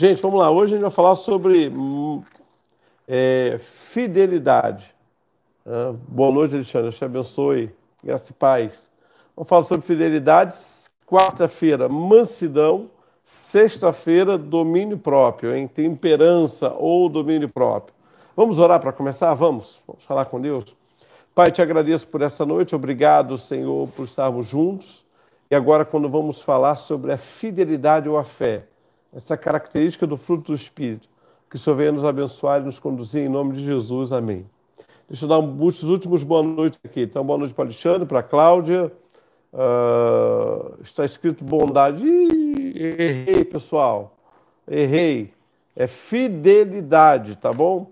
Gente, vamos lá. Hoje a gente vai falar sobre hum, é, fidelidade. Ah, boa noite, Alexandre. Te abençoe. Graça e paz. Vamos falar sobre fidelidade. Quarta-feira, mansidão. Sexta-feira, domínio próprio, em temperança ou domínio próprio. Vamos orar para começar? Vamos. Vamos falar com Deus. Pai, te agradeço por essa noite. Obrigado, Senhor, por estarmos juntos. E agora, quando vamos falar sobre a fidelidade ou a fé essa característica do fruto do Espírito. Que o Senhor venha nos abençoar e nos conduzir em nome de Jesus. Amém. Deixa eu dar um, os últimos boa noite aqui. Então, boa noite para Alexandre, para Cláudia. Uh, está escrito bondade. Ih, errei, pessoal. Errei. É fidelidade, tá bom?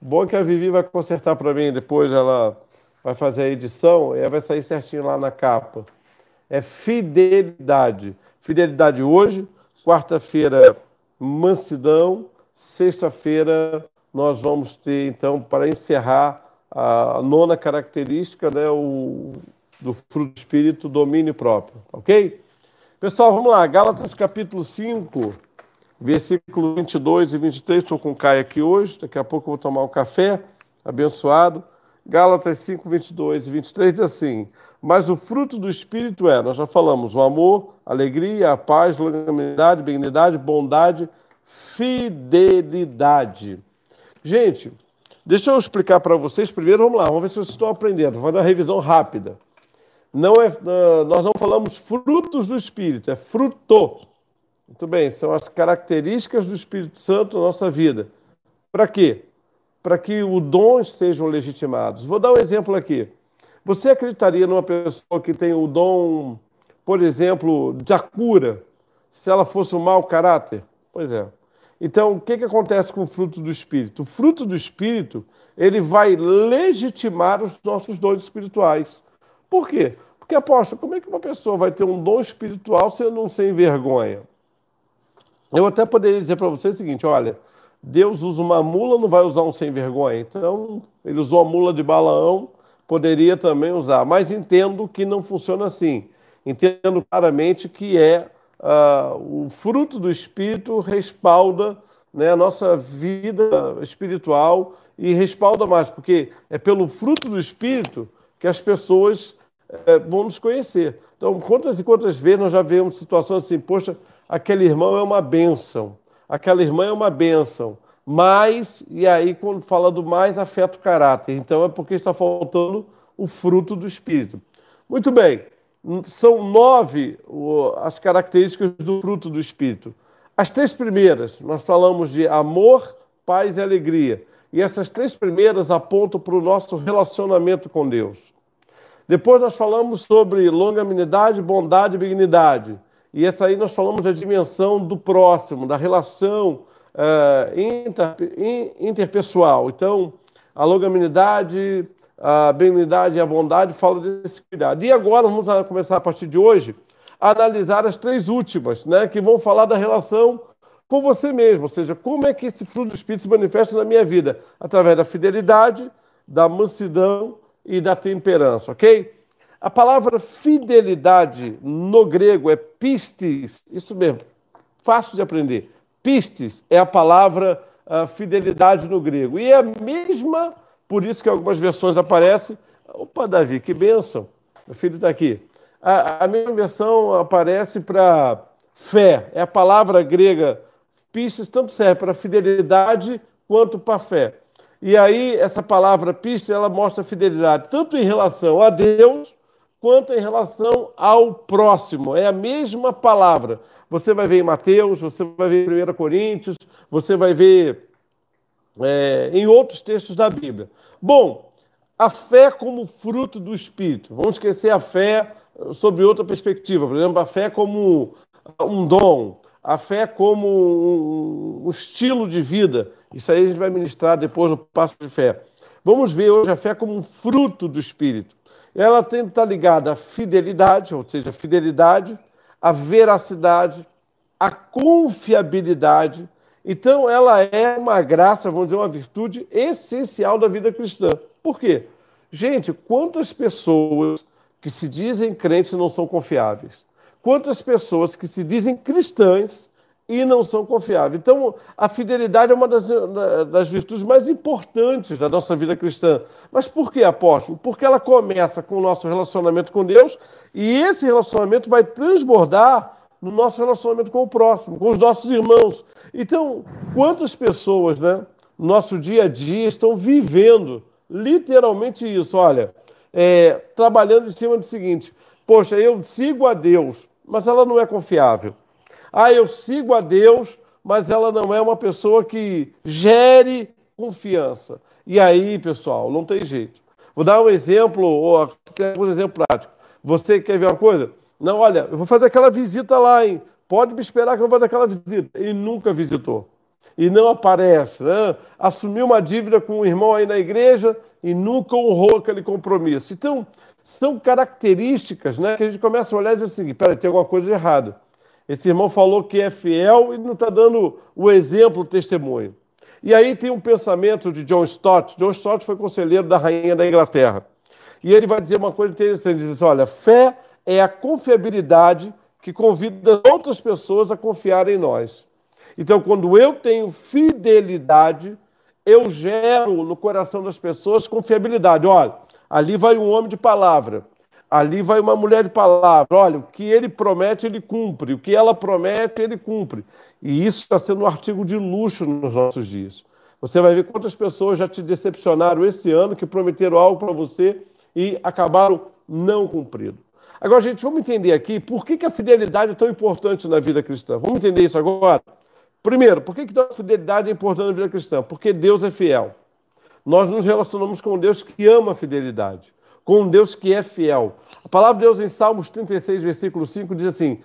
Bom que a Vivi vai consertar para mim depois, ela vai fazer a edição e vai sair certinho lá na capa. É fidelidade. Fidelidade hoje, Quarta-feira, mansidão. Sexta-feira, nós vamos ter, então, para encerrar a nona característica né, o, do fruto do Espírito, domínio próprio. Ok? Pessoal, vamos lá. Gálatas capítulo 5, versículo 22 e 23. Estou com o Caio aqui hoje. Daqui a pouco eu vou tomar um café abençoado. Gálatas 5, 22 e 23 diz assim: Mas o fruto do Espírito é, nós já falamos, o amor, alegria, a paz, longanimidade, benignidade, bondade, fidelidade. Gente, deixa eu explicar para vocês primeiro, vamos lá, vamos ver se vocês estão aprendendo, vou dar uma revisão rápida. Não é, nós não falamos frutos do Espírito, é fruto. Muito bem, são as características do Espírito Santo na nossa vida. Para quê? Para que os dons sejam legitimados. Vou dar um exemplo aqui. Você acreditaria numa pessoa que tem o dom, por exemplo, de cura, se ela fosse um mau caráter? Pois é. Então, o que, que acontece com o fruto do Espírito? O fruto do Espírito, ele vai legitimar os nossos dons espirituais. Por quê? Porque, apóstolo, como é que uma pessoa vai ter um dom espiritual sendo um sem vergonha? Eu até poderia dizer para você o seguinte: olha, Deus usa uma mula, não vai usar um sem vergonha. Então, ele usou a mula de Balaão, poderia também usar. Mas entendo que não funciona assim. Entendo claramente que é uh, o fruto do Espírito respalda né, a nossa vida espiritual e respalda mais, porque é pelo fruto do Espírito que as pessoas é, vão nos conhecer. Então, quantas e quantas vezes nós já vemos situações assim, poxa, aquele irmão é uma bênção aquela irmã é uma bênção. Mas, e aí, quando fala do mais, afeta o caráter. Então, é porque está faltando o fruto do Espírito. Muito bem, são nove as características do fruto do Espírito. As três primeiras, nós falamos de amor, paz e alegria. E essas três primeiras apontam para o nosso relacionamento com Deus. Depois nós falamos sobre longanimidade, bondade e benignidade. E essa aí nós falamos da dimensão do próximo, da relação uh, inter, interpessoal. Então, a longanimidade, a benignidade e a bondade falam desse cuidado. E agora vamos começar a partir de hoje a analisar as três últimas, né, que vão falar da relação com você mesmo, ou seja, como é que esse fruto do Espírito se manifesta na minha vida? Através da fidelidade, da mansidão e da temperança, ok? A palavra fidelidade no grego é pistis, isso mesmo, fácil de aprender. Pistis é a palavra uh, fidelidade no grego. E é a mesma, por isso que algumas versões aparecem. Opa, Davi, que bênção! Meu filho está aqui. A, a mesma versão aparece para fé. É a palavra grega pistis, tanto serve para fidelidade quanto para fé. E aí, essa palavra pistis, ela mostra fidelidade tanto em relação a Deus quanto em relação ao próximo. É a mesma palavra. Você vai ver em Mateus, você vai ver em 1 Coríntios, você vai ver é, em outros textos da Bíblia. Bom, a fé como fruto do Espírito. Vamos esquecer a fé sob outra perspectiva. Por exemplo, a fé como um dom, a fé como um estilo de vida. Isso aí a gente vai ministrar depois no passo de fé. Vamos ver hoje a fé como um fruto do Espírito ela tem que estar ligada à fidelidade, ou seja, a fidelidade, à veracidade, à confiabilidade. Então, ela é uma graça, vamos dizer, uma virtude essencial da vida cristã. Por quê? Gente, quantas pessoas que se dizem crentes não são confiáveis? Quantas pessoas que se dizem cristãs e não são confiáveis. Então, a fidelidade é uma das, das virtudes mais importantes da nossa vida cristã. Mas por que, apóstolo? Porque ela começa com o nosso relacionamento com Deus e esse relacionamento vai transbordar no nosso relacionamento com o próximo, com os nossos irmãos. Então, quantas pessoas, né, no nosso dia a dia estão vivendo literalmente isso? Olha, é, trabalhando em cima do seguinte: poxa, eu sigo a Deus, mas ela não é confiável. Ah, eu sigo a Deus, mas ela não é uma pessoa que gere confiança. E aí, pessoal, não tem jeito. Vou dar um exemplo, ou um exemplo prático. Você quer ver uma coisa? Não, olha, eu vou fazer aquela visita lá, hein? Pode me esperar que eu vou fazer aquela visita. E nunca visitou. E não aparece, né? Assumiu uma dívida com um irmão aí na igreja e nunca honrou aquele compromisso. Então, são características né, que a gente começa a olhar e dizer assim: peraí, tem alguma coisa errada. Esse irmão falou que é fiel e não está dando o exemplo, o testemunho. E aí tem um pensamento de John Stott. John Stott foi conselheiro da rainha da Inglaterra. E ele vai dizer uma coisa interessante: ele diz olha, fé é a confiabilidade que convida outras pessoas a confiar em nós. Então, quando eu tenho fidelidade, eu gero no coração das pessoas confiabilidade. Olha, ali vai um homem de palavra. Ali vai uma mulher de palavra. Olha, o que ele promete, ele cumpre. O que ela promete, ele cumpre. E isso está sendo um artigo de luxo nos nossos dias. Você vai ver quantas pessoas já te decepcionaram esse ano, que prometeram algo para você e acabaram não cumprindo. Agora, gente, vamos entender aqui por que, que a fidelidade é tão importante na vida cristã. Vamos entender isso agora? Primeiro, por que, que a fidelidade é importante na vida cristã? Porque Deus é fiel. Nós nos relacionamos com Deus que ama a fidelidade com um Deus que é fiel. A palavra de Deus em Salmos 36, versículo 5 diz assim: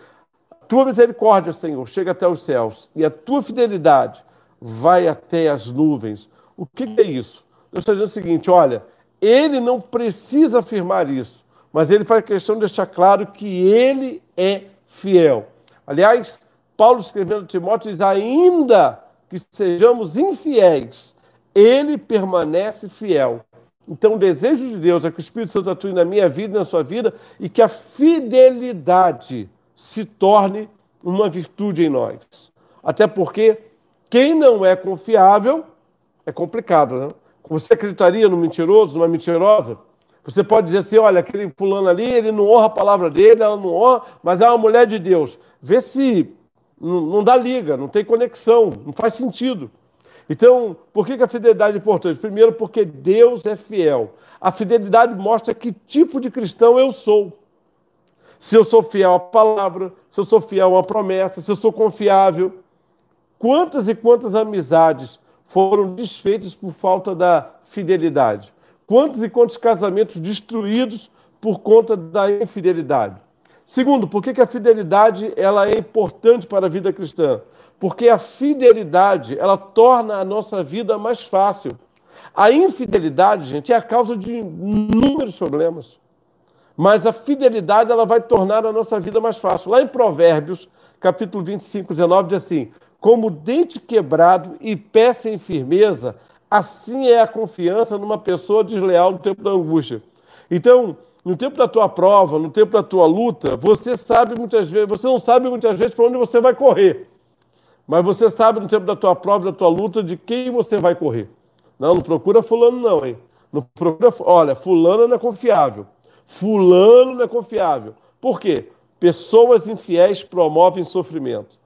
Tua misericórdia, Senhor, chega até os céus, e a tua fidelidade vai até as nuvens. O que é isso? Deus está dizendo o seguinte: olha, ele não precisa afirmar isso, mas ele faz questão de deixar claro que ele é fiel. Aliás, Paulo escrevendo a Timóteo diz: ainda que sejamos infiéis, ele permanece fiel então, o desejo de Deus é que o Espírito Santo atue na minha vida e na sua vida e que a fidelidade se torne uma virtude em nós. Até porque quem não é confiável é complicado, né? Você acreditaria no mentiroso, numa mentirosa? Você pode dizer assim: olha, aquele fulano ali, ele não honra a palavra dele, ela não honra, mas é uma mulher de Deus. Vê se não, não dá liga, não tem conexão, não faz sentido. Então, por que a fidelidade é importante? Primeiro, porque Deus é fiel. A fidelidade mostra que tipo de cristão eu sou. Se eu sou fiel à palavra, se eu sou fiel uma promessa, se eu sou confiável. Quantas e quantas amizades foram desfeitas por falta da fidelidade? Quantos e quantos casamentos destruídos por conta da infidelidade? Segundo, por que a fidelidade ela é importante para a vida cristã? Porque a fidelidade, ela torna a nossa vida mais fácil. A infidelidade, gente, é a causa de inúmeros problemas. Mas a fidelidade, ela vai tornar a nossa vida mais fácil. Lá em Provérbios, capítulo 25, 19, diz assim: Como dente quebrado e pé sem firmeza, assim é a confiança numa pessoa desleal no tempo da angústia. Então, no tempo da tua prova, no tempo da tua luta, você sabe muitas vezes, você não sabe muitas vezes para onde você vai correr. Mas você sabe no tempo da tua prova, da tua luta, de quem você vai correr. Não, não procura fulano não, hein? Não procura, olha, fulano não é confiável. Fulano não é confiável. Por quê? Pessoas infiéis promovem sofrimento.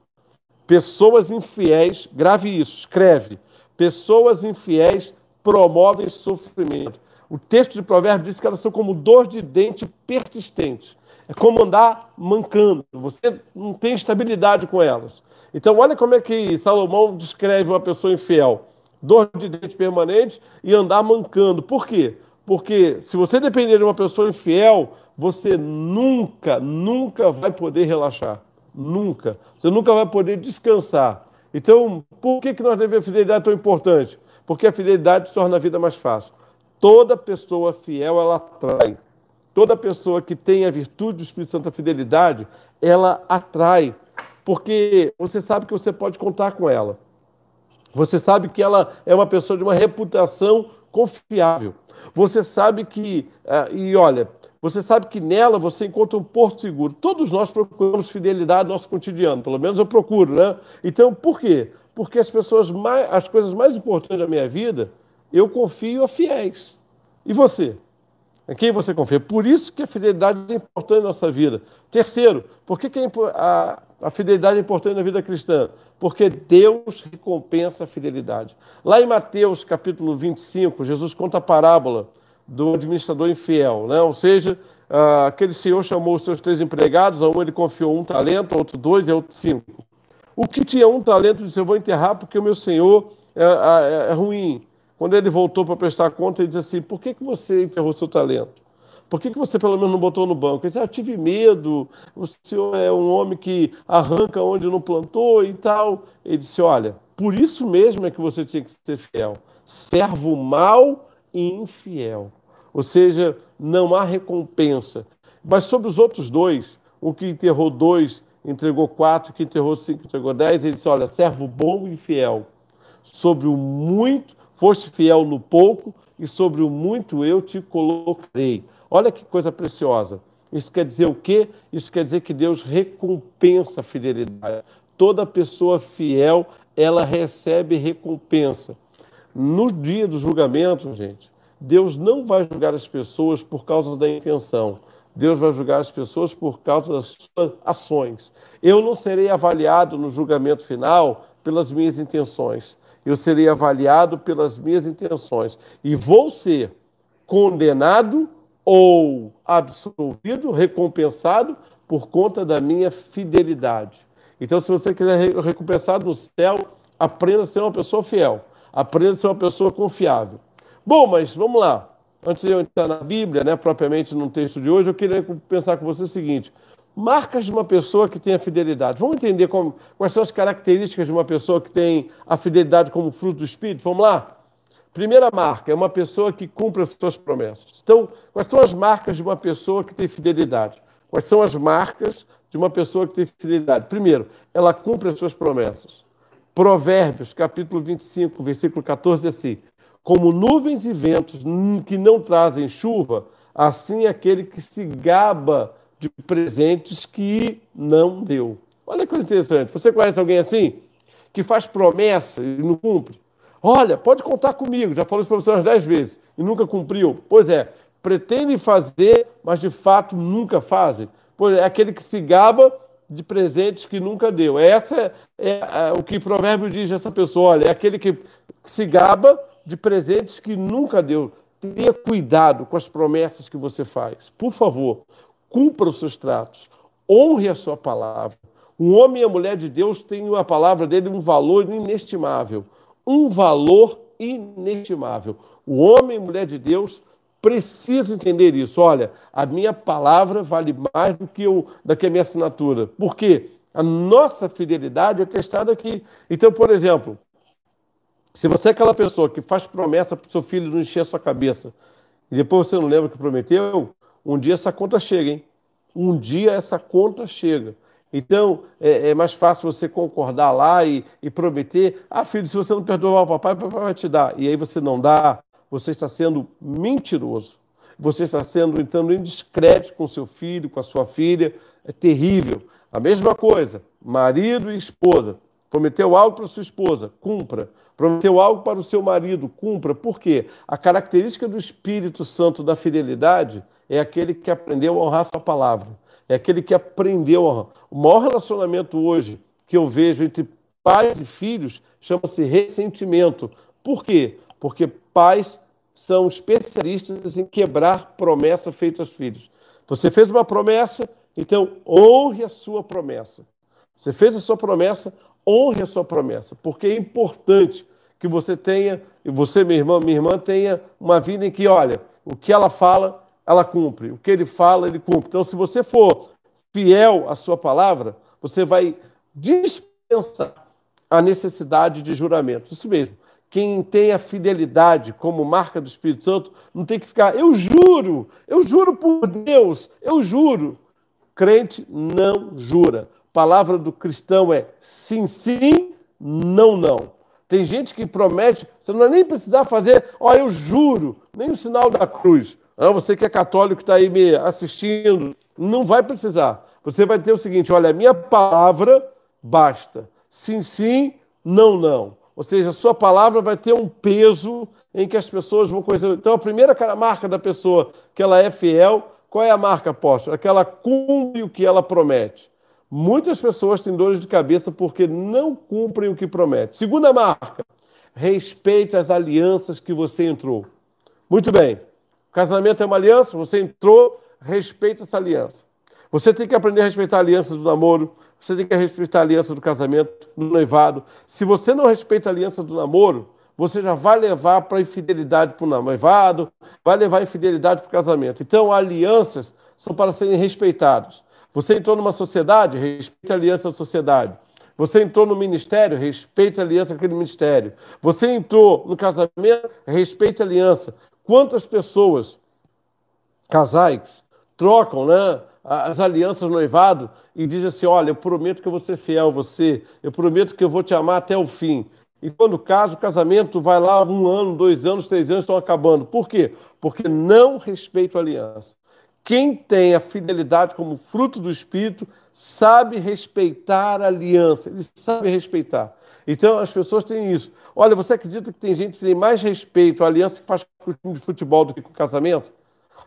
Pessoas infiéis, grave isso, escreve. Pessoas infiéis promovem sofrimento. O texto de Provérbios diz que elas são como dor de dente persistente. É como andar mancando. Você não tem estabilidade com elas. Então, olha como é que Salomão descreve uma pessoa infiel: dor de dente permanente e andar mancando. Por quê? Porque se você depender de uma pessoa infiel, você nunca, nunca vai poder relaxar. Nunca. Você nunca vai poder descansar. Então, por que, que nós devemos a fidelidade tão importante? Porque a fidelidade torna a vida mais fácil. Toda pessoa fiel, ela atrai. Toda pessoa que tem a virtude do Espírito Santo, a fidelidade, ela atrai porque você sabe que você pode contar com ela. Você sabe que ela é uma pessoa de uma reputação confiável. Você sabe que, uh, e olha, Você sabe que nela você encontra um porto seguro. Todos nós procuramos fidelidade no nosso cotidiano, pelo menos eu procuro, né? Então, por quê? Porque as pessoas mais, as coisas mais importantes da minha vida, eu confio a fiéis. E você? Em quem você confia? Por isso que a fidelidade é importante na nossa vida. Terceiro, por que, que a, a fidelidade é importante na vida cristã? Porque Deus recompensa a fidelidade. Lá em Mateus capítulo 25, Jesus conta a parábola do administrador infiel, né? ou seja, aquele senhor chamou os seus três empregados, a um ele confiou um talento, outro dois e outro cinco. O que tinha um talento disse: Eu vou enterrar porque o meu senhor é, é, é ruim. Quando ele voltou para prestar conta, ele disse assim: Por que, que você enterrou seu talento? Por que, que você pelo menos não botou no banco? Ele disse: ah, tive medo, o senhor é um homem que arranca onde não plantou e tal. Ele disse: Olha, por isso mesmo é que você tinha que ser fiel. Servo mau infiel. Ou seja, não há recompensa. Mas sobre os outros dois, o que enterrou dois, entregou quatro, que enterrou cinco, entregou dez, ele disse: Olha, servo bom e fiel. Sobre o muito, foste fiel no pouco, e sobre o muito eu te colocarei. Olha que coisa preciosa. Isso quer dizer o quê? Isso quer dizer que Deus recompensa a fidelidade. Toda pessoa fiel, ela recebe recompensa. No dia do julgamento, gente, Deus não vai julgar as pessoas por causa da intenção. Deus vai julgar as pessoas por causa das suas ações. Eu não serei avaliado no julgamento final pelas minhas intenções. Eu serei avaliado pelas minhas intenções. E vou ser condenado ou absolvido, recompensado por conta da minha fidelidade. Então, se você quiser recompensado no céu, aprenda a ser uma pessoa fiel. Aprenda a ser uma pessoa confiável. Bom, mas vamos lá. Antes de eu entrar na Bíblia, né, propriamente no texto de hoje, eu queria pensar com você o seguinte: marcas de uma pessoa que tem a fidelidade. Vamos entender como, quais são as características de uma pessoa que tem a fidelidade como fruto do Espírito? Vamos lá? Primeira marca é uma pessoa que cumpre as suas promessas. Então, quais são as marcas de uma pessoa que tem fidelidade? Quais são as marcas de uma pessoa que tem fidelidade? Primeiro, ela cumpre as suas promessas. Provérbios, capítulo 25, versículo 14, assim: Como nuvens e ventos que não trazem chuva, assim é aquele que se gaba de presentes que não deu. Olha que coisa interessante. Você conhece alguém assim? Que faz promessa e não cumpre? Olha, pode contar comigo, já falou isso para você umas dez vezes e nunca cumpriu. Pois é, pretendem fazer, mas de fato nunca fazem. Pois é, aquele que se gaba de presentes que nunca deu. Essa é, é, o que o provérbio diz essa pessoa. Olha, é aquele que se gaba de presentes que nunca deu. Tenha cuidado com as promessas que você faz. Por favor, cumpra os seus tratos. Honre a sua palavra. Um homem e a mulher de Deus têm a palavra dele um valor inestimável. Um valor inestimável. O homem e a mulher de Deus precisa entender isso. Olha, a minha palavra vale mais do que, eu, do que a minha assinatura. Por quê? A nossa fidelidade é testada aqui. Então, por exemplo, se você é aquela pessoa que faz promessa para o seu filho não encher a sua cabeça e depois você não lembra o que prometeu, um dia essa conta chega, hein? Um dia essa conta chega. Então, é, é, mais fácil você concordar lá e, e, prometer: ah, filho, se você não perdoar o papai, o papai vai te dar. E aí você não dá, você está sendo mentiroso. Você está sendo, então, indiscreto com seu filho, com a sua filha. É terrível. A mesma coisa, marido e esposa. Prometeu algo para sua esposa, cumpra. Prometeu algo para o seu marido, cumpra. Por quê? A característica do Espírito Santo da fidelidade é aquele que aprendeu a honrar sua palavra. É aquele que aprendeu a honrar. O maior relacionamento hoje que eu vejo entre pais e filhos chama-se ressentimento. Por quê? Porque pais são especialistas em quebrar promessa feita aos filhos. Você fez uma promessa, então honre a sua promessa. Você fez a sua promessa, honre a sua promessa, porque é importante que você tenha, e você, minha irmã, minha irmã, tenha uma vida em que, olha, o que ela fala, ela cumpre, o que ele fala, ele cumpre. Então, se você for fiel à sua palavra, você vai dispensar a necessidade de juramento. Isso mesmo quem tem a fidelidade como marca do Espírito Santo não tem que ficar, eu juro, eu juro por Deus, eu juro. Crente não jura. Palavra do cristão é sim, sim, não, não. Tem gente que promete, você não vai nem precisar fazer, ó, eu juro, nem o sinal da cruz. Ah, você que é católico está aí me assistindo, não vai precisar. Você vai ter o seguinte: olha, a minha palavra basta. Sim, sim, não, não. Ou seja, a sua palavra vai ter um peso em que as pessoas vão conhecer. Então, a primeira marca da pessoa que ela é fiel, qual é a marca, apóstolo? É que ela cumpre o que ela promete. Muitas pessoas têm dores de cabeça porque não cumprem o que promete. Segunda marca, respeite as alianças que você entrou. Muito bem. Casamento é uma aliança, você entrou, respeita essa aliança. Você tem que aprender a respeitar a aliança do namoro, você tem que respeitar a aliança do casamento, do noivado. Se você não respeita a aliança do namoro, você já vai levar para infidelidade para o noivado, vai levar infidelidade para o casamento. Então, alianças são para serem respeitadas. Você entrou numa sociedade, respeite a aliança da sociedade. Você entrou no ministério, respeite a aliança daquele ministério. Você entrou no casamento, respeite a aliança. Quantas pessoas, casais, trocam, né? as alianças noivado e diz assim: Olha, eu prometo que eu vou ser fiel a você, eu prometo que eu vou te amar até o fim. E quando casa, o casamento vai lá um ano, dois anos, três anos estão acabando. Por quê? Porque não respeito a aliança. Quem tem a fidelidade como fruto do Espírito sabe respeitar a aliança, ele sabe respeitar. Então as pessoas têm isso. Olha, você acredita que tem gente que tem mais respeito à aliança que faz com o time de futebol do que com o casamento?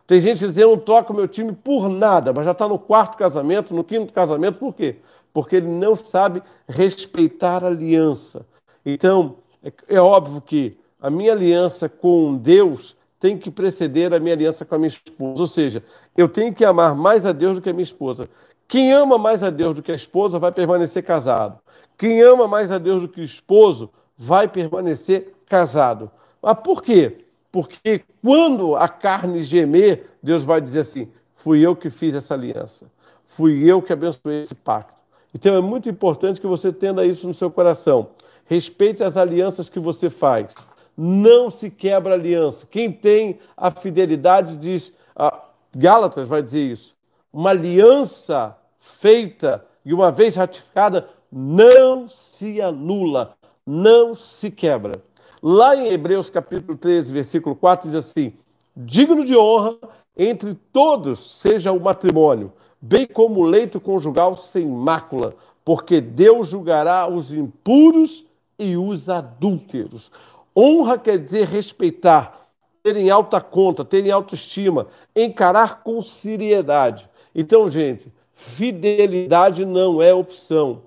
Tem gente dizendo, eu não troco meu time por nada, mas já está no quarto casamento, no quinto casamento, por quê? Porque ele não sabe respeitar a aliança. Então, é, é óbvio que a minha aliança com Deus tem que preceder a minha aliança com a minha esposa. Ou seja, eu tenho que amar mais a Deus do que a minha esposa. Quem ama mais a Deus do que a esposa vai permanecer casado. Quem ama mais a Deus do que o esposo vai permanecer casado. Mas por quê? Porque quando a carne gemer, Deus vai dizer assim: fui eu que fiz essa aliança, fui eu que abençoei esse pacto. Então é muito importante que você tenha isso no seu coração. Respeite as alianças que você faz. Não se quebra aliança. Quem tem a fidelidade diz, ah, Gálatas vai dizer isso. Uma aliança feita e uma vez ratificada não se anula, não se quebra. Lá em Hebreus capítulo 13, versículo 4, diz assim: digno de honra entre todos seja o matrimônio, bem como o leito conjugal sem mácula, porque Deus julgará os impuros e os adúlteros. Honra quer dizer respeitar, ter em alta conta, ter em autoestima, encarar com seriedade. Então, gente, fidelidade não é opção,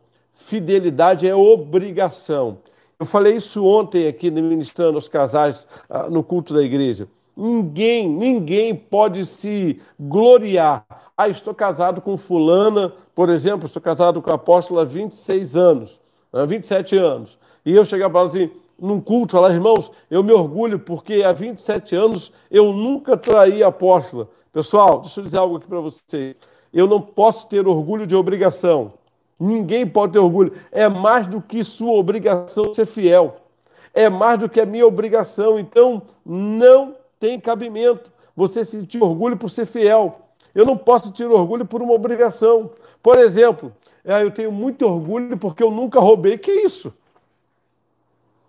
fidelidade é obrigação. Eu falei isso ontem aqui ministrando aos casais ah, no culto da igreja. Ninguém, ninguém pode se gloriar. Ah, estou casado com fulana, por exemplo, estou casado com a apóstola há 26 anos, há 27 anos. E eu chegar para ela assim, num culto, falar, irmãos, eu me orgulho porque há 27 anos eu nunca traí a apóstola. Pessoal, deixa eu dizer algo aqui para vocês. Eu não posso ter orgulho de obrigação. Ninguém pode ter orgulho. É mais do que sua obrigação ser fiel. É mais do que a minha obrigação. Então, não tem cabimento você sentir orgulho por ser fiel. Eu não posso ter orgulho por uma obrigação. Por exemplo, é, eu tenho muito orgulho porque eu nunca roubei. Que isso?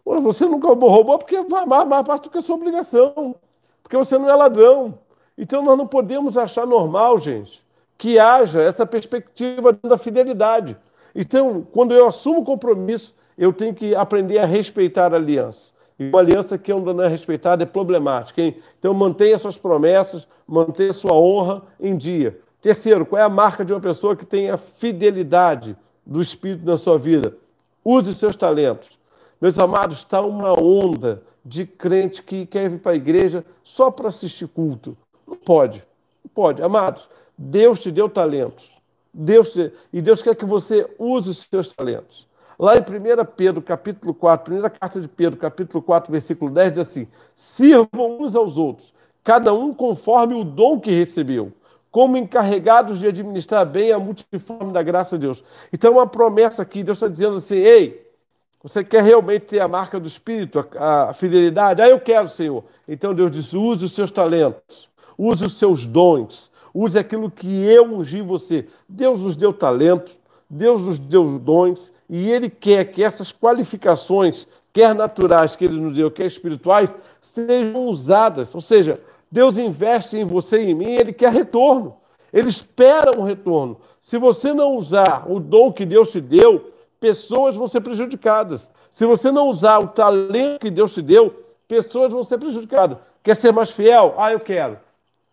Você nunca roubou porque vai mais, mais parte do que a sua obrigação. Porque você não é ladrão. Então nós não podemos achar normal, gente, que haja essa perspectiva da fidelidade. Então, quando eu assumo compromisso, eu tenho que aprender a respeitar a aliança. E uma aliança que não é respeitada é problemática. Hein? Então, mantenha suas promessas, mantenha sua honra em dia. Terceiro, qual é a marca de uma pessoa que tem a fidelidade do Espírito na sua vida? Use seus talentos. Meus amados, está uma onda de crente que quer vir para a igreja só para assistir culto. Não pode. Não pode. Amados, Deus te deu talentos. Deus te... E Deus quer que você use os seus talentos. Lá em 1 Pedro, capítulo 4, primeira carta de Pedro, capítulo 4, versículo 10, diz assim: sirvam uns aos outros, cada um conforme o dom que recebeu, como encarregados de administrar bem a multiforme da graça de Deus. Então, uma promessa aqui, Deus está dizendo assim: ei, você quer realmente ter a marca do Espírito, a, a fidelidade? Ah, eu quero, Senhor. Então Deus diz: use os seus talentos, use os seus dons, Use aquilo que eu ungi você. Deus nos deu talento, Deus nos deu dons, e Ele quer que essas qualificações, quer naturais que Ele nos deu, quer espirituais, sejam usadas. Ou seja, Deus investe em você e em mim, ele quer retorno. Ele espera um retorno. Se você não usar o dom que Deus te deu, pessoas vão ser prejudicadas. Se você não usar o talento que Deus te deu, pessoas vão ser prejudicadas. Quer ser mais fiel? Ah, eu quero.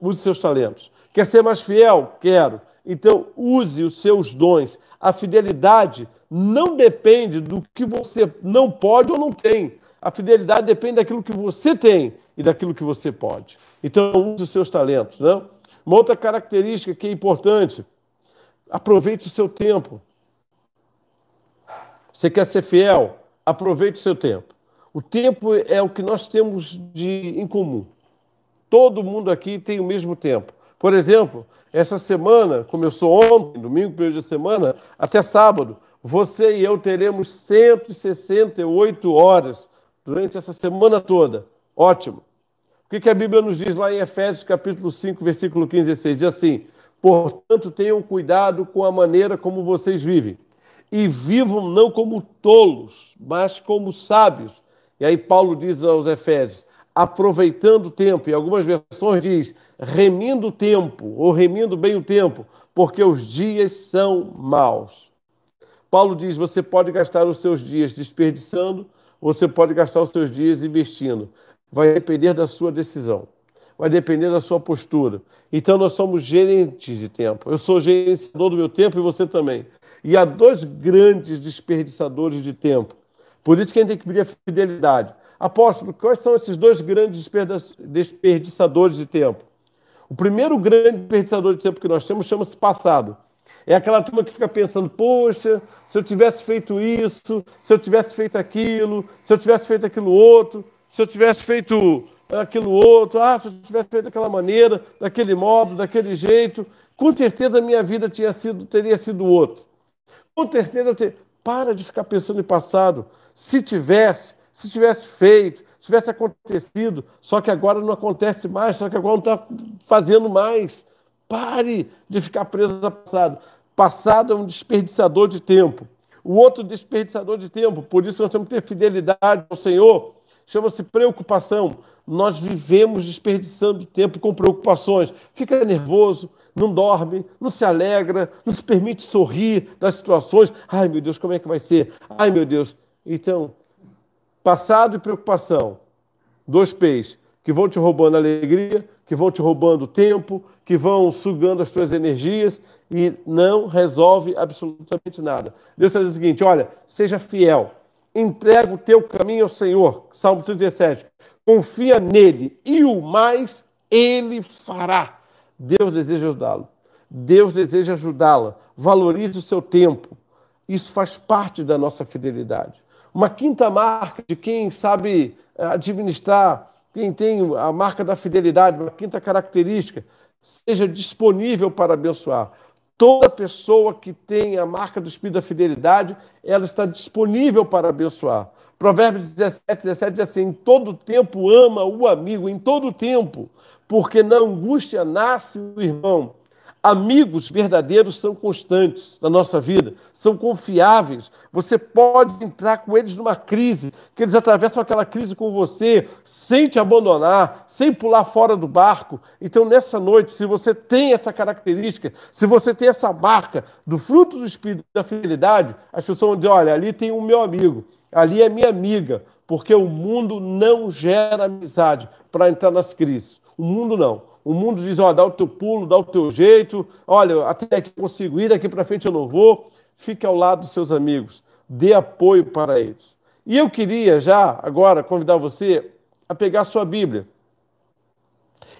Use seus talentos. Quer ser mais fiel? Quero. Então, use os seus dons. A fidelidade não depende do que você não pode ou não tem. A fidelidade depende daquilo que você tem e daquilo que você pode. Então, use os seus talentos. Né? Uma outra característica que é importante: aproveite o seu tempo. Você quer ser fiel? Aproveite o seu tempo. O tempo é o que nós temos de em comum. Todo mundo aqui tem o mesmo tempo. Por exemplo, essa semana, começou ontem, domingo, primeiro de semana, até sábado, você e eu teremos 168 horas durante essa semana toda. Ótimo. O que, que a Bíblia nos diz lá em Efésios capítulo 5, versículo 15 e 16? Diz assim, portanto, tenham cuidado com a maneira como vocês vivem. E vivam não como tolos, mas como sábios. E aí Paulo diz aos Efésios, aproveitando o tempo, e algumas versões diz, remindo o tempo, ou remindo bem o tempo, porque os dias são maus. Paulo diz: você pode gastar os seus dias desperdiçando, você pode gastar os seus dias investindo. Vai depender da sua decisão, vai depender da sua postura. Então, nós somos gerentes de tempo. Eu sou gerenciador do meu tempo e você também. E há dois grandes desperdiçadores de tempo. Por isso que a gente tem que pedir a fidelidade. Apóstolo, quais são esses dois grandes desperdiçadores de tempo? O primeiro grande desperdiçador de tempo que nós temos chama-se passado. É aquela turma que fica pensando, poxa, se eu tivesse feito isso, se eu tivesse feito aquilo, se eu tivesse feito aquilo outro, se eu tivesse feito aquilo outro, ah, se eu tivesse feito daquela maneira, daquele modo, daquele jeito, com certeza a minha vida tinha sido, teria sido outro. Com certeza, ter... para de ficar pensando em passado. Se tivesse, se tivesse feito, se tivesse acontecido, só que agora não acontece mais, só que agora não está fazendo mais. Pare de ficar preso ao passado. Passado é um desperdiçador de tempo. O outro desperdiçador de tempo, por isso nós temos que ter fidelidade ao Senhor, chama-se preocupação. Nós vivemos desperdiçando tempo com preocupações. Fica nervoso, não dorme, não se alegra, não se permite sorrir das situações. Ai, meu Deus, como é que vai ser? Ai, meu Deus. Então, Passado e preocupação. Dois P's que vão te roubando alegria, que vão te roubando tempo, que vão sugando as tuas energias e não resolve absolutamente nada. Deus está dizendo o seguinte: olha, seja fiel, entrega o teu caminho ao Senhor. Salmo 37. Confia nele e o mais ele fará. Deus deseja ajudá-lo. Deus deseja ajudá-la. Valorize o seu tempo. Isso faz parte da nossa fidelidade. Uma quinta marca de quem sabe eh, administrar, quem tem a marca da fidelidade, uma quinta característica, seja disponível para abençoar. Toda pessoa que tem a marca do Espírito da fidelidade, ela está disponível para abençoar. Provérbios 17, 17 diz assim: em todo tempo ama o amigo, em todo tempo, porque na angústia nasce o irmão. Amigos verdadeiros são constantes na nossa vida, são confiáveis. Você pode entrar com eles numa crise, que eles atravessam aquela crise com você, sem te abandonar, sem pular fora do barco. Então, nessa noite, se você tem essa característica, se você tem essa marca do fruto do Espírito da fidelidade, as pessoas vão dizer: olha, ali tem o meu amigo, ali é minha amiga, porque o mundo não gera amizade para entrar nas crises. O mundo não. O mundo diz: ó, dá o teu pulo, dá o teu jeito, olha, até aqui consigo ir, daqui para frente eu não vou. Fique ao lado dos seus amigos, dê apoio para eles. E eu queria já, agora, convidar você a pegar sua Bíblia.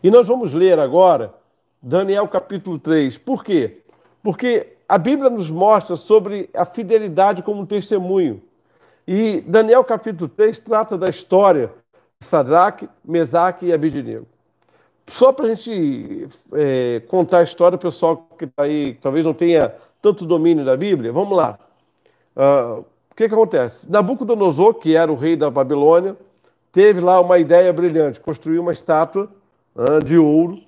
E nós vamos ler agora Daniel capítulo 3. Por quê? Porque a Bíblia nos mostra sobre a fidelidade como um testemunho. E Daniel capítulo 3 trata da história de Sadraque, Mesaque e Abidinego. Só para a gente é, contar a história, o pessoal que está aí, que talvez não tenha tanto domínio da Bíblia, vamos lá. Uh, o que, que acontece? Nabucodonosor, que era o rei da Babilônia, teve lá uma ideia brilhante, construiu uma estátua uh, de ouro,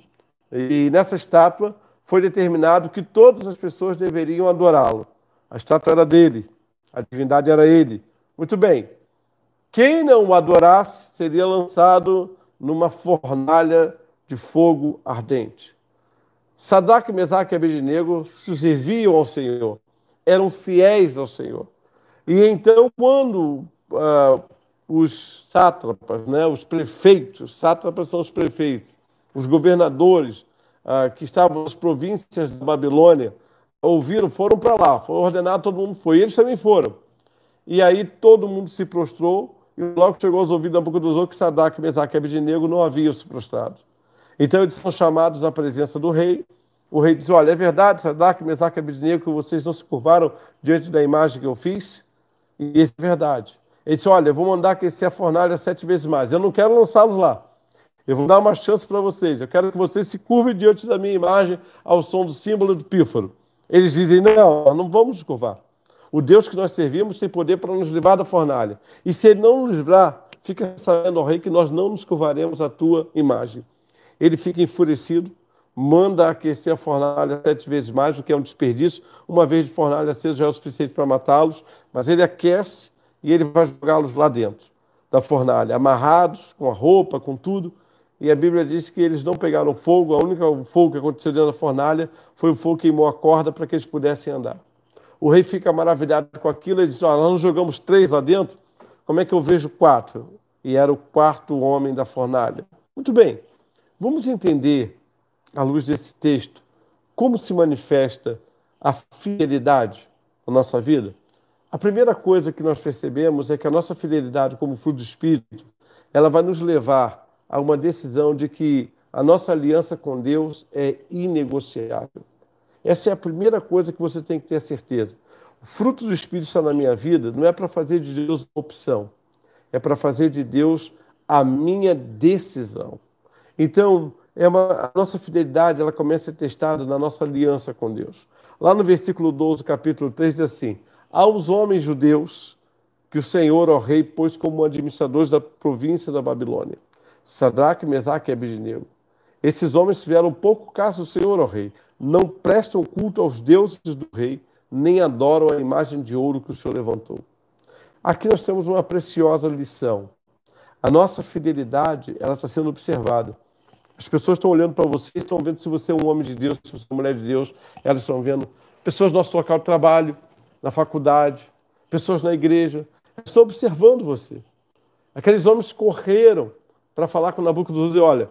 e nessa estátua foi determinado que todas as pessoas deveriam adorá-lo. A estátua era dele, a divindade era ele. Muito bem. Quem não o adorasse seria lançado numa fornalha de fogo ardente. Sadraque, Mesaque e Abednego se serviam ao Senhor, eram fiéis ao Senhor. E então, quando uh, os sátrapas, né, os prefeitos, sátrapas são os prefeitos, os governadores uh, que estavam nas províncias da Babilônia, ouviram, foram para lá, foi ordenado, todo mundo foi, eles também foram. E aí todo mundo se prostrou, e logo chegou aos ouvidos da boca dos outros que Sadraque, Mesaque e Abednego não haviam se prostrado. Então eles são chamados à presença do rei. O rei diz: Olha, é verdade, Sadraque, Mesaque e Abednego, que vocês não se curvaram diante da imagem que eu fiz? E isso é verdade. Ele disse: Olha, eu vou mandar aquecer a fornalha sete vezes mais. Eu não quero lançá-los lá. Eu vou dar uma chance para vocês. Eu quero que vocês se curvem diante da minha imagem ao som do símbolo do pífaro. Eles dizem: Não, não vamos nos curvar. O Deus que nós servimos tem poder para nos livrar da fornalha. E se ele não nos livrar, fica sabendo, ó rei, que nós não nos curvaremos à tua imagem ele fica enfurecido, manda aquecer a fornalha sete vezes mais, o que é um desperdício. Uma vez de fornalha acesa já é o suficiente para matá-los, mas ele aquece e ele vai jogá-los lá dentro da fornalha, amarrados, com a roupa, com tudo. E a Bíblia diz que eles não pegaram fogo, a única fogo que aconteceu dentro da fornalha foi o fogo que queimou a corda para que eles pudessem andar. O rei fica maravilhado com aquilo, ele diz: Olha, nós jogamos três lá dentro, como é que eu vejo quatro? E era o quarto homem da fornalha. Muito bem, Vamos entender, à luz desse texto, como se manifesta a fidelidade na nossa vida? A primeira coisa que nós percebemos é que a nossa fidelidade como fruto do Espírito, ela vai nos levar a uma decisão de que a nossa aliança com Deus é inegociável. Essa é a primeira coisa que você tem que ter certeza. O fruto do Espírito está na minha vida não é para fazer de Deus uma opção, é para fazer de Deus a minha decisão. Então, é uma, a nossa fidelidade ela começa a ser testada na nossa aliança com Deus. Lá no versículo 12, capítulo 3, diz assim: Aos homens judeus que o Senhor, ó rei, pôs como administradores da província da Babilônia, Sadraque, Mesaque e Abednego. Esses homens tiveram pouco caso do Senhor, ó rei, não prestam culto aos deuses do rei, nem adoram a imagem de ouro que o Senhor levantou. Aqui nós temos uma preciosa lição. A nossa fidelidade ela está sendo observada. As pessoas estão olhando para você, estão vendo se você é um homem de Deus, se você é uma mulher de Deus. Elas estão vendo pessoas no nosso local de trabalho, na faculdade, pessoas na igreja. estão observando você. Aqueles homens correram para falar com Nabucodonosor e olha,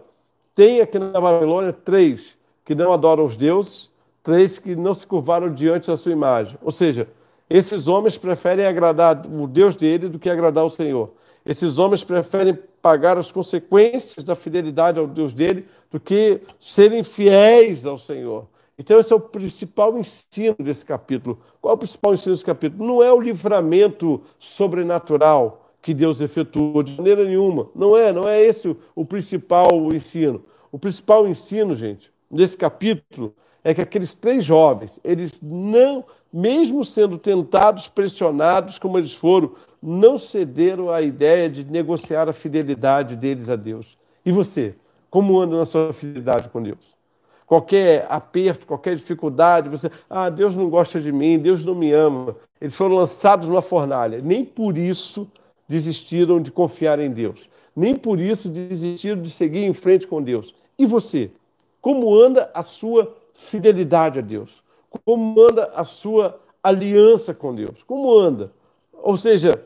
tem aqui na Babilônia três que não adoram os deuses, três que não se curvaram diante da sua imagem. Ou seja, esses homens preferem agradar o Deus dele do que agradar o Senhor. Esses homens preferem pagar as consequências da fidelidade ao Deus dele do que serem fiéis ao Senhor. Então, esse é o principal ensino desse capítulo. Qual é o principal ensino desse capítulo? Não é o livramento sobrenatural que Deus efetuou de maneira nenhuma. Não é, não é esse o, principal ensino. O principal ensino, gente, desse capítulo é que aqueles três jovens, eles não, mesmo sendo tentados, pressionados como eles foram, não cederam à ideia de negociar a fidelidade deles a Deus. E você? Como anda na sua fidelidade com Deus? Qualquer aperto, qualquer dificuldade, você, ah, Deus não gosta de mim, Deus não me ama. Eles foram lançados numa fornalha. Nem por isso desistiram de confiar em Deus. Nem por isso desistiram de seguir em frente com Deus. E você? Como anda a sua fidelidade a Deus? Como anda a sua aliança com Deus? Como anda? Ou seja,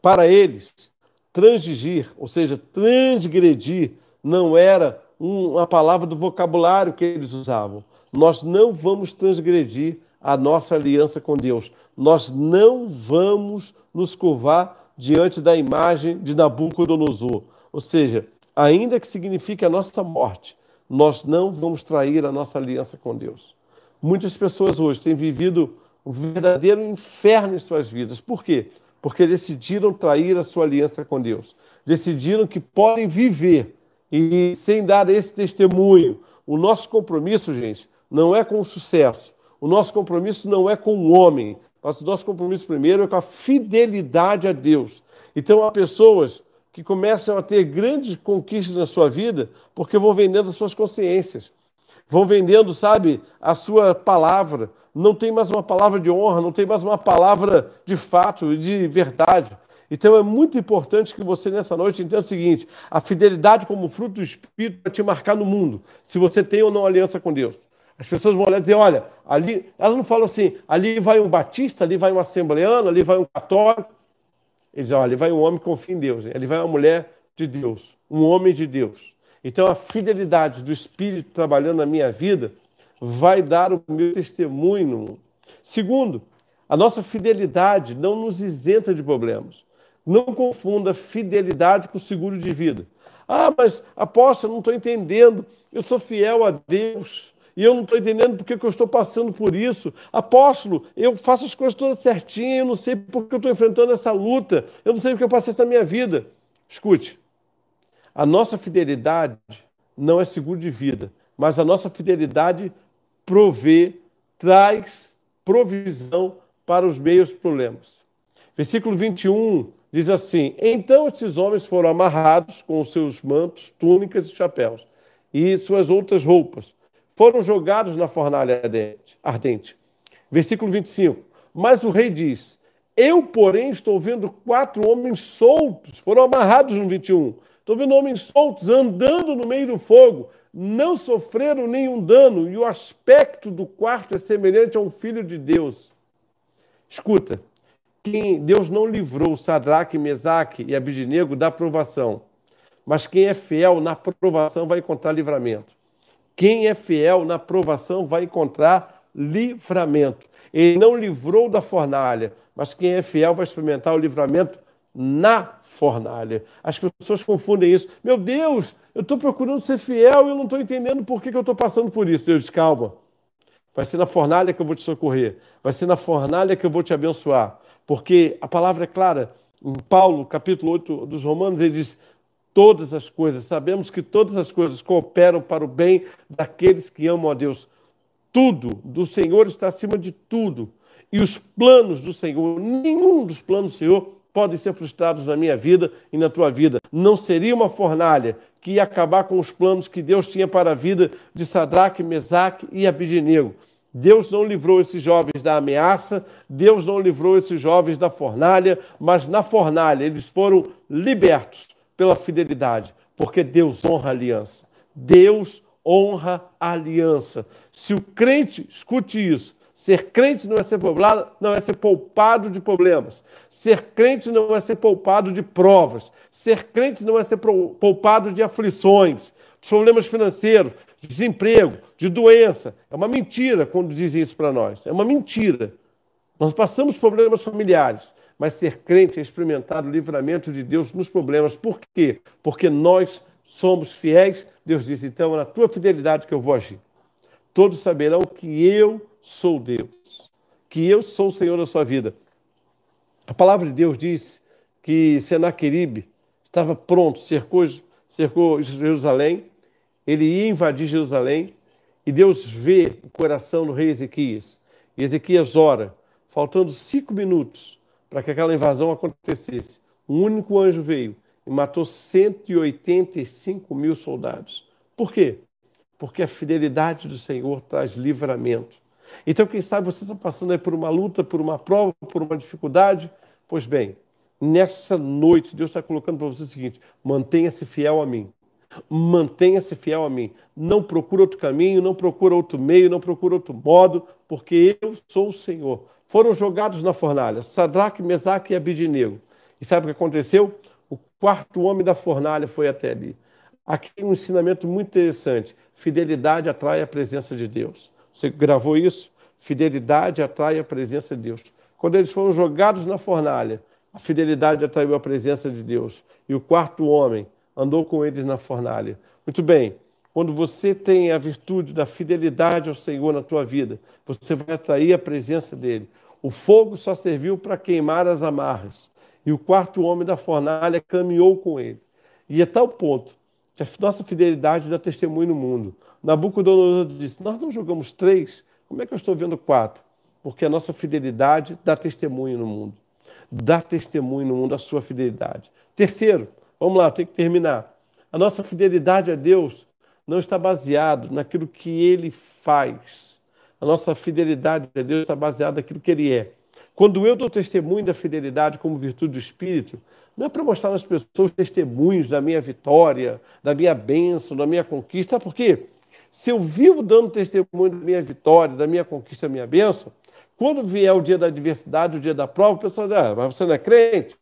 para eles, transigir, ou seja, transgredir, não era uma palavra do vocabulário que eles usavam. Nós não vamos transgredir a nossa aliança com Deus. Nós não vamos nos curvar diante da imagem de Nabucodonosor. Ou seja, ainda que signifique a nossa morte, nós não vamos trair a nossa aliança com Deus. Muitas pessoas hoje têm vivido um verdadeiro inferno em suas vidas. Por quê? porque decidiram trair a sua aliança com Deus. Decidiram que podem viver e sem dar esse testemunho. O nosso compromisso, gente, não é com o sucesso. O nosso compromisso não é com o homem. O nosso compromisso primeiro é com a fidelidade a Deus. Então há pessoas que começam a ter grandes conquistas na sua vida porque vão vendendo as suas consciências. Vão vendendo, sabe, a sua palavra, não tem mais uma palavra de honra, não tem mais uma palavra de fato e de verdade. Então é muito importante que você nessa noite entenda o seguinte: a fidelidade como fruto do Espírito vai te marcar no mundo, se você tem ou não aliança com Deus. As pessoas vão olhar e dizer: olha, ali, elas não falam assim, ali vai um batista, ali vai um assembleano, ali vai um católico. Eles dizem: olha, ali vai um homem que confia em Deus, ali vai uma mulher de Deus, um homem de Deus. Então a fidelidade do Espírito trabalhando na minha vida vai dar o meu testemunho. Segundo, a nossa fidelidade não nos isenta de problemas. Não confunda fidelidade com seguro de vida. Ah, mas apóstolo, eu não estou entendendo. Eu sou fiel a Deus e eu não estou entendendo porque que eu estou passando por isso. Apóstolo, eu faço as coisas todas certinhas, eu não sei porque eu estou enfrentando essa luta, eu não sei porque eu passei isso na minha vida. Escute, a nossa fidelidade não é seguro de vida, mas a nossa fidelidade provê, traz provisão para os meios problemas. Versículo 21 diz assim: Então esses homens foram amarrados com os seus mantos, túnicas e chapéus, e suas outras roupas. Foram jogados na fornalha ardente. Versículo 25. Mas o rei diz: Eu, porém, estou vendo quatro homens soltos, foram amarrados no 21. Estou vendo homens soltos andando no meio do fogo, não sofreram nenhum dano, e o aspecto do quarto é semelhante a um filho de Deus. Escuta, quem Deus não livrou Sadraque, Mesaque e Abidinego da provação, mas quem é fiel na provação vai encontrar livramento. Quem é fiel na provação vai encontrar livramento. Ele não livrou da fornalha, mas quem é fiel vai experimentar o livramento na fornalha. As pessoas confundem isso. Meu Deus, eu estou procurando ser fiel e eu não estou entendendo por que, que eu estou passando por isso. Deus diz, calma. Vai ser na fornalha que eu vou te socorrer. Vai ser na fornalha que eu vou te abençoar. Porque a palavra é clara. Em Paulo, capítulo 8 dos Romanos, ele diz: todas as coisas, sabemos que todas as coisas cooperam para o bem daqueles que amam a Deus. Tudo do Senhor está acima de tudo. E os planos do Senhor, nenhum dos planos do Senhor podem ser frustrados na minha vida e na tua vida. Não seria uma fornalha que ia acabar com os planos que Deus tinha para a vida de Sadraque, Mesaque e Abidinego. Deus não livrou esses jovens da ameaça, Deus não livrou esses jovens da fornalha, mas na fornalha eles foram libertos pela fidelidade, porque Deus honra a aliança. Deus honra a aliança. Se o crente escute isso, ser crente não é ser poupado, não é ser poupado de problemas. Ser crente não é ser poupado de provas. Ser crente não é ser poupado de aflições, de problemas financeiros, de desemprego, de doença. É uma mentira quando dizem isso para nós. É uma mentira. Nós passamos problemas familiares, mas ser crente é experimentar o livramento de Deus nos problemas. Por quê? Porque nós somos fiéis. Deus diz, então, é na tua fidelidade que eu vou agir. Todos saberão que eu sou Deus, que eu sou o Senhor da sua vida. A palavra de Deus diz que Senaqueribe estava pronto, cercou, cercou Jerusalém, ele ia invadir Jerusalém, e Deus vê o coração do rei Ezequias. E Ezequias ora, faltando cinco minutos para que aquela invasão acontecesse. Um único anjo veio e matou 185 mil soldados. Por quê? Porque a fidelidade do Senhor traz livramento. Então, quem sabe você está passando aí por uma luta, por uma prova, por uma dificuldade. Pois bem, nessa noite, Deus está colocando para você o seguinte: mantenha-se fiel a mim. Mantenha-se fiel a mim. Não procura outro caminho, não procura outro meio, não procura outro modo, porque eu sou o Senhor. Foram jogados na fornalha, Sadraque, Mesaque e Abidinego. E sabe o que aconteceu? O quarto homem da fornalha foi até ali. Aqui um ensinamento muito interessante. Fidelidade atrai a presença de Deus. Você gravou isso? Fidelidade atrai a presença de Deus. Quando eles foram jogados na fornalha, a fidelidade atraiu a presença de Deus. E o quarto homem andou com eles na fornalha. Muito bem, quando você tem a virtude da fidelidade ao Senhor na tua vida, você vai atrair a presença dele. O fogo só serviu para queimar as amarras. E o quarto homem da fornalha caminhou com ele. E a tal ponto que a nossa fidelidade dá testemunho no mundo. Nabucodonosor disse: Nós não jogamos três, como é que eu estou vendo quatro? Porque a nossa fidelidade dá testemunho no mundo. Dá testemunho no mundo a sua fidelidade. Terceiro, vamos lá, tem que terminar. A nossa fidelidade a Deus não está baseado naquilo que Ele faz. A nossa fidelidade a Deus está baseada naquilo que Ele é. Quando eu dou testemunho da fidelidade como virtude do Espírito, não é para mostrar nas pessoas testemunhos da minha vitória, da minha bênção, da minha conquista. Sabe por quê? Se eu vivo dando testemunho da minha vitória, da minha conquista, da minha bênção, quando vier o dia da adversidade, o dia da prova, o pessoal diz, ah, mas você não é crente?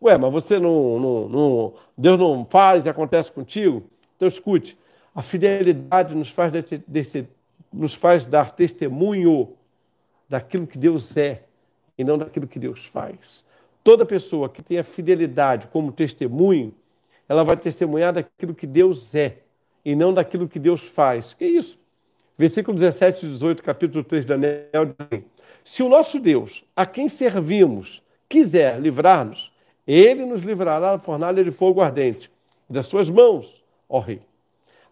Ué, mas você não, não, não, Deus não faz e acontece contigo? Então escute, a fidelidade nos faz, nos faz dar testemunho daquilo que Deus é e não daquilo que Deus faz. Toda pessoa que tem a fidelidade como testemunho, ela vai testemunhar daquilo que Deus é e não daquilo que Deus faz. Que isso? Versículo 17 e 18, capítulo 3 de Daniel, diz Se o nosso Deus, a quem servimos, quiser livrar-nos, ele nos livrará da fornalha de fogo ardente, das suas mãos, ó rei.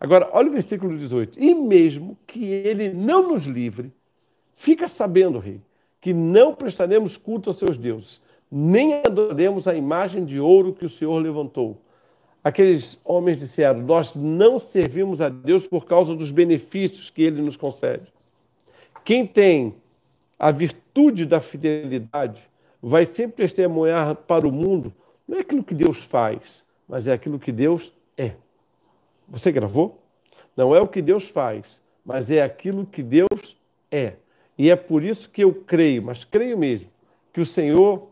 Agora, olha o versículo 18. E mesmo que ele não nos livre, fica sabendo, rei, que não prestaremos culto aos seus deuses, nem adoremos a imagem de ouro que o Senhor levantou. Aqueles homens disseram: Nós não servimos a Deus por causa dos benefícios que ele nos concede. Quem tem a virtude da fidelidade vai sempre testemunhar para o mundo não é aquilo que Deus faz, mas é aquilo que Deus é. Você gravou? Não é o que Deus faz, mas é aquilo que Deus é. E é por isso que eu creio, mas creio mesmo, que o Senhor,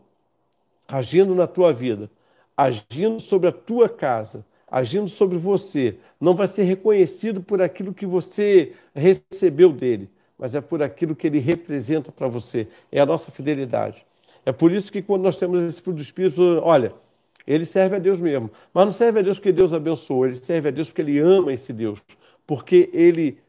agindo na tua vida, agindo sobre a tua casa, agindo sobre você, não vai ser reconhecido por aquilo que você recebeu dele, mas é por aquilo que ele representa para você. É a nossa fidelidade. É por isso que quando nós temos esse fruto do Espírito, olha, ele serve a Deus mesmo. Mas não serve a Deus porque Deus abençoou, ele serve a Deus porque ele ama esse Deus, porque ele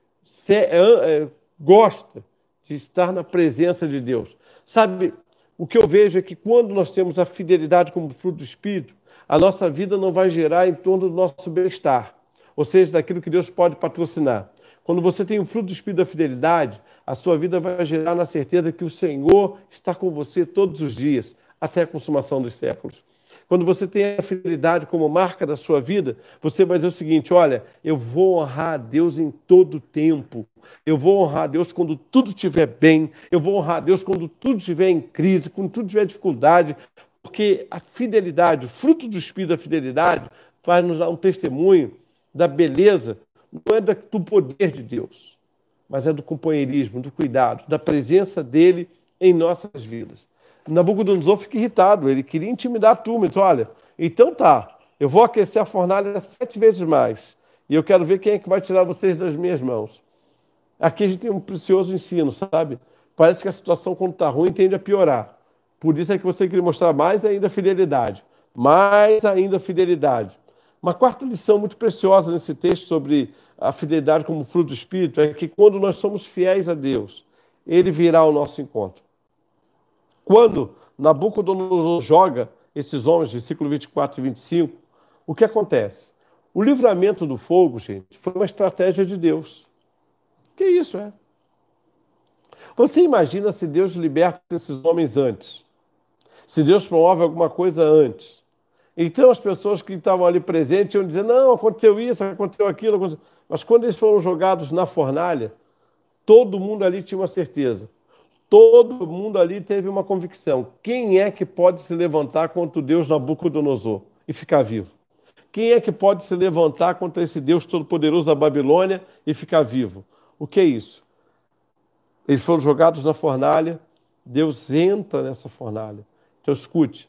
é, gosta de estar na presença de Deus. Sabe, o que eu vejo é que quando nós temos a fidelidade como fruto do Espírito, a nossa vida não vai gerar em torno do nosso bem-estar, ou seja, daquilo que Deus pode patrocinar. Quando você tem o fruto do Espírito da fidelidade, a sua vida vai gerar na certeza que o Senhor está com você todos os dias, até a consumação dos séculos. Quando você tem a fidelidade como marca da sua vida, você vai dizer o seguinte: olha, eu vou honrar a Deus em todo tempo. Eu vou honrar a Deus quando tudo estiver bem. Eu vou honrar a Deus quando tudo estiver em crise, quando tudo tiver dificuldade. Porque a fidelidade, o fruto do espírito da fidelidade, vai nos dar um testemunho da beleza, não é do poder de Deus, mas é do companheirismo, do cuidado, da presença dele em nossas vidas. Nabucodonosor fica irritado, ele queria intimidar a turma. Ele olha, então tá, eu vou aquecer a fornalha sete vezes mais. E eu quero ver quem é que vai tirar vocês das minhas mãos. Aqui a gente tem um precioso ensino, sabe? Parece que a situação, quando está ruim, tende a piorar. Por isso é que você queria mostrar mais ainda fidelidade. Mais ainda fidelidade. Uma quarta lição muito preciosa nesse texto sobre a fidelidade como fruto do Espírito é que quando nós somos fiéis a Deus, Ele virá ao nosso encontro. Quando Nabucodonosor joga esses homens, versículo 24 e 25, o que acontece? O livramento do fogo, gente, foi uma estratégia de Deus. Que isso é? Você imagina se Deus liberta esses homens antes? Se Deus promove alguma coisa antes? Então as pessoas que estavam ali presentes iam dizer: não, aconteceu isso, aconteceu aquilo. Aconteceu... Mas quando eles foram jogados na fornalha, todo mundo ali tinha uma certeza. Todo mundo ali teve uma convicção. Quem é que pode se levantar contra o Deus Nabucodonosor e ficar vivo? Quem é que pode se levantar contra esse Deus Todo-Poderoso da Babilônia e ficar vivo? O que é isso? Eles foram jogados na fornalha, Deus entra nessa fornalha. Então escute,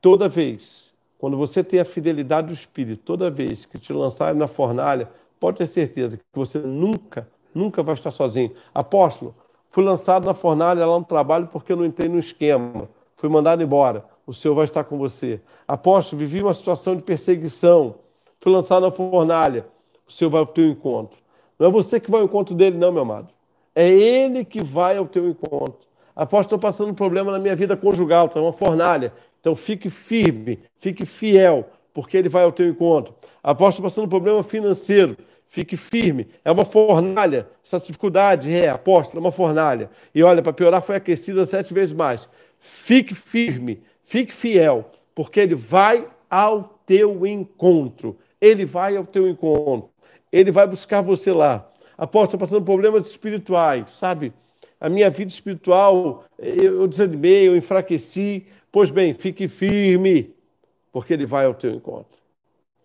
toda vez, quando você tem a fidelidade do Espírito, toda vez que te lançarem na fornalha, pode ter certeza que você nunca, nunca vai estar sozinho. Apóstolo, Fui lançado na fornalha lá no trabalho porque eu não entrei no esquema. Fui mandado embora. O Senhor vai estar com você. Apóstolo, vivi uma situação de perseguição. Fui lançado na fornalha. O Senhor vai ao teu encontro. Não é você que vai ao encontro dele, não, meu amado. É ele que vai ao teu encontro. Apóstolo, estou passando um problema na minha vida conjugal, está uma fornalha. Então fique firme, fique fiel, porque ele vai ao teu encontro. Apóstolo, passando um problema financeiro. Fique firme. É uma fornalha. Essa dificuldade é, apóstolo, é uma fornalha. E olha, para piorar, foi aquecida sete vezes mais. Fique firme, fique fiel, porque ele vai ao teu encontro. Ele vai ao teu encontro. Ele vai buscar você lá. Apóstolo, passando problemas espirituais, sabe? a minha vida espiritual, eu desanimei, eu enfraqueci. Pois bem, fique firme, porque ele vai ao teu encontro.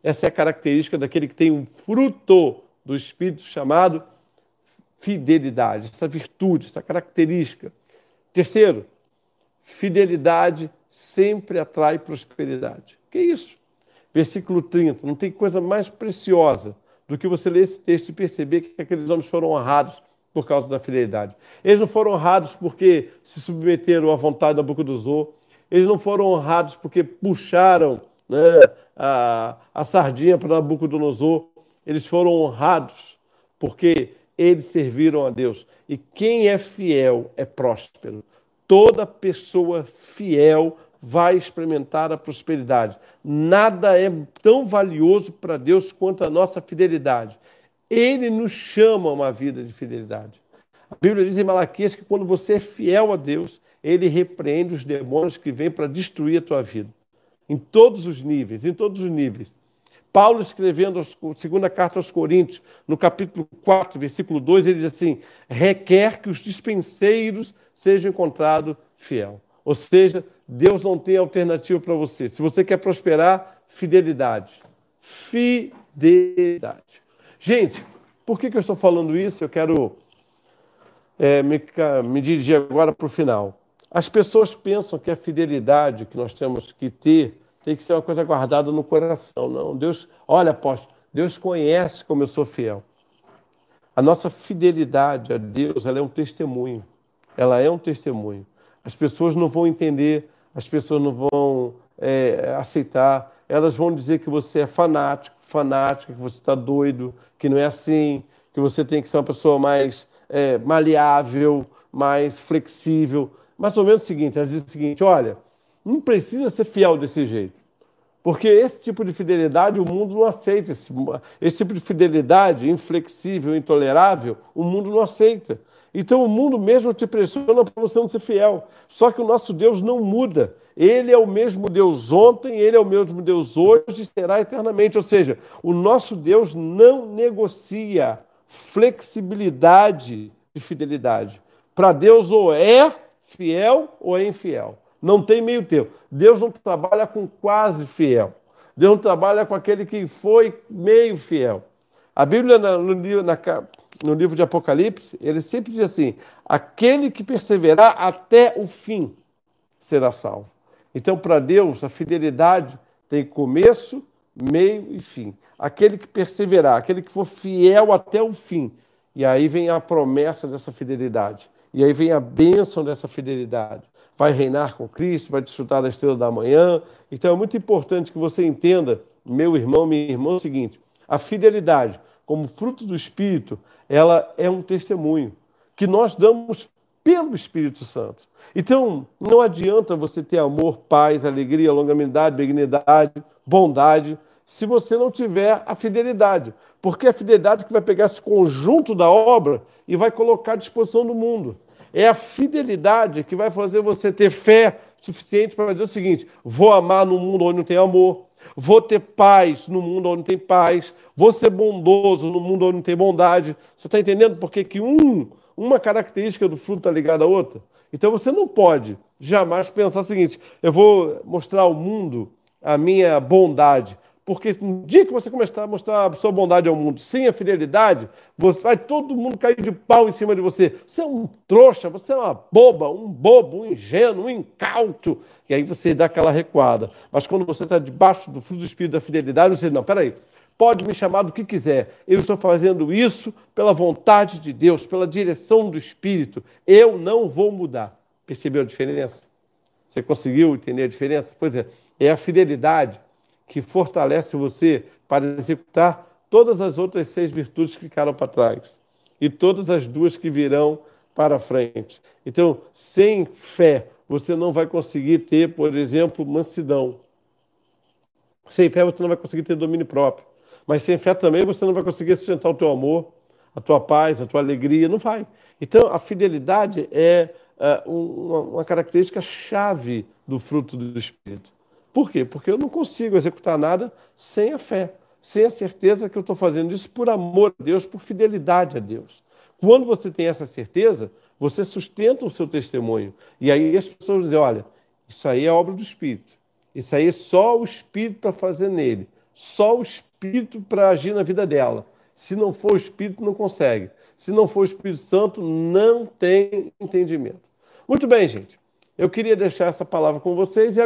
Essa é a característica daquele que tem um fruto do Espírito chamado fidelidade, essa virtude, essa característica. Terceiro, fidelidade sempre atrai prosperidade. Que isso? Versículo 30. Não tem coisa mais preciosa do que você ler esse texto e perceber que aqueles homens foram honrados por causa da fidelidade. Eles não foram honrados porque se submeteram à vontade da Nabucodonosor. Eles não foram honrados porque puxaram né, a, a sardinha para Nabucodonosor. Eles foram honrados porque eles serviram a Deus. E quem é fiel é próspero. Toda pessoa fiel vai experimentar a prosperidade. Nada é tão valioso para Deus quanto a nossa fidelidade. Ele nos chama a uma vida de fidelidade. A Bíblia diz em Malaquias que quando você é fiel a Deus, ele repreende os demônios que vêm para destruir a tua vida. Em todos os níveis, em todos os níveis. Paulo, escrevendo a segunda carta aos Coríntios, no capítulo 4, versículo 2, ele diz assim: requer que os dispenseiros sejam encontrados fiel. Ou seja, Deus não tem alternativa para você. Se você quer prosperar, fidelidade. Fidelidade. Gente, por que, que eu estou falando isso? Eu quero é, me, me dirigir agora para o final. As pessoas pensam que a fidelidade que nós temos que ter tem que ser uma coisa guardada no coração. Não, Deus, olha, apóstolo, Deus conhece como eu sou fiel. A nossa fidelidade a Deus, ela é um testemunho. Ela é um testemunho. As pessoas não vão entender, as pessoas não vão é, aceitar, elas vão dizer que você é fanático, fanática, que você está doido, que não é assim, que você tem que ser uma pessoa mais é, maleável, mais flexível. Mais ou menos o seguinte, elas dizem o seguinte, olha, não precisa ser fiel desse jeito. Porque esse tipo de fidelidade o mundo não aceita. Esse, esse tipo de fidelidade inflexível, intolerável, o mundo não aceita. Então o mundo mesmo te pressiona para você não ser fiel. Só que o nosso Deus não muda. Ele é o mesmo Deus ontem, ele é o mesmo Deus hoje e será eternamente. Ou seja, o nosso Deus não negocia flexibilidade de fidelidade. Para Deus ou é fiel ou é infiel. Não tem meio termo. Deus não trabalha com quase fiel. Deus não trabalha com aquele que foi meio fiel. A Bíblia, no, livro de Apocalipse, ele sempre diz assim: aquele que perseverar até o fim será salvo. Então, para Deus, a fidelidade tem começo, meio e fim. Aquele que perseverar, aquele que for fiel até o fim. E aí vem a promessa dessa fidelidade. E aí vem a bênção dessa fidelidade. Vai reinar com Cristo, vai desfrutar da estrela da manhã. Então é muito importante que você entenda, meu irmão, minha irmã, o seguinte: a fidelidade como fruto do Espírito, ela é um testemunho que nós damos pelo Espírito Santo. Então, não adianta você ter amor, paz, alegria, longanimidade, benignidade, bondade, se você não tiver a fidelidade. Porque é a fidelidade que vai pegar esse conjunto da obra e vai colocar à disposição do mundo. É a fidelidade que vai fazer você ter fé suficiente para dizer o seguinte: vou amar no mundo onde não tem amor, Vou ter paz no mundo onde tem paz. Vou ser bondoso no mundo onde não tem bondade. Você está entendendo por que um, uma característica do fruto está ligada à outra? Então você não pode jamais pensar o seguinte: eu vou mostrar ao mundo a minha bondade. Porque no dia que você começar a mostrar a sua bondade ao mundo sem a fidelidade, você, vai todo mundo cair de pau em cima de você. Você é um trouxa, você é uma boba, um bobo, um ingênuo, um incauto. E aí você dá aquela recuada. Mas quando você está debaixo do fruto do Espírito da fidelidade, você diz, não, peraí, pode me chamar do que quiser. Eu estou fazendo isso pela vontade de Deus, pela direção do Espírito. Eu não vou mudar. Percebeu a diferença? Você conseguiu entender a diferença? Pois é, é a fidelidade que fortalece você para executar todas as outras seis virtudes que ficaram para trás e todas as duas que virão para frente. Então, sem fé, você não vai conseguir ter, por exemplo, mansidão. Sem fé, você não vai conseguir ter domínio próprio. Mas sem fé também, você não vai conseguir sustentar o teu amor, a tua paz, a tua alegria. Não vai. Então, a fidelidade é uh, uma, uma característica chave do fruto do Espírito. Por quê? Porque eu não consigo executar nada sem a fé, sem a certeza que eu estou fazendo isso por amor a Deus, por fidelidade a Deus. Quando você tem essa certeza, Você sustenta o seu testemunho. E aí as pessoas dizem: olha, isso aí é obra do Espírito. Isso aí é só o Espírito para fazer nele. Só o Espírito para agir na vida dela. Se não for o Espírito, não consegue. Se não for o Espírito Santo, não tem entendimento. Muito bem, gente. Eu queria deixar essa palavra com vocês e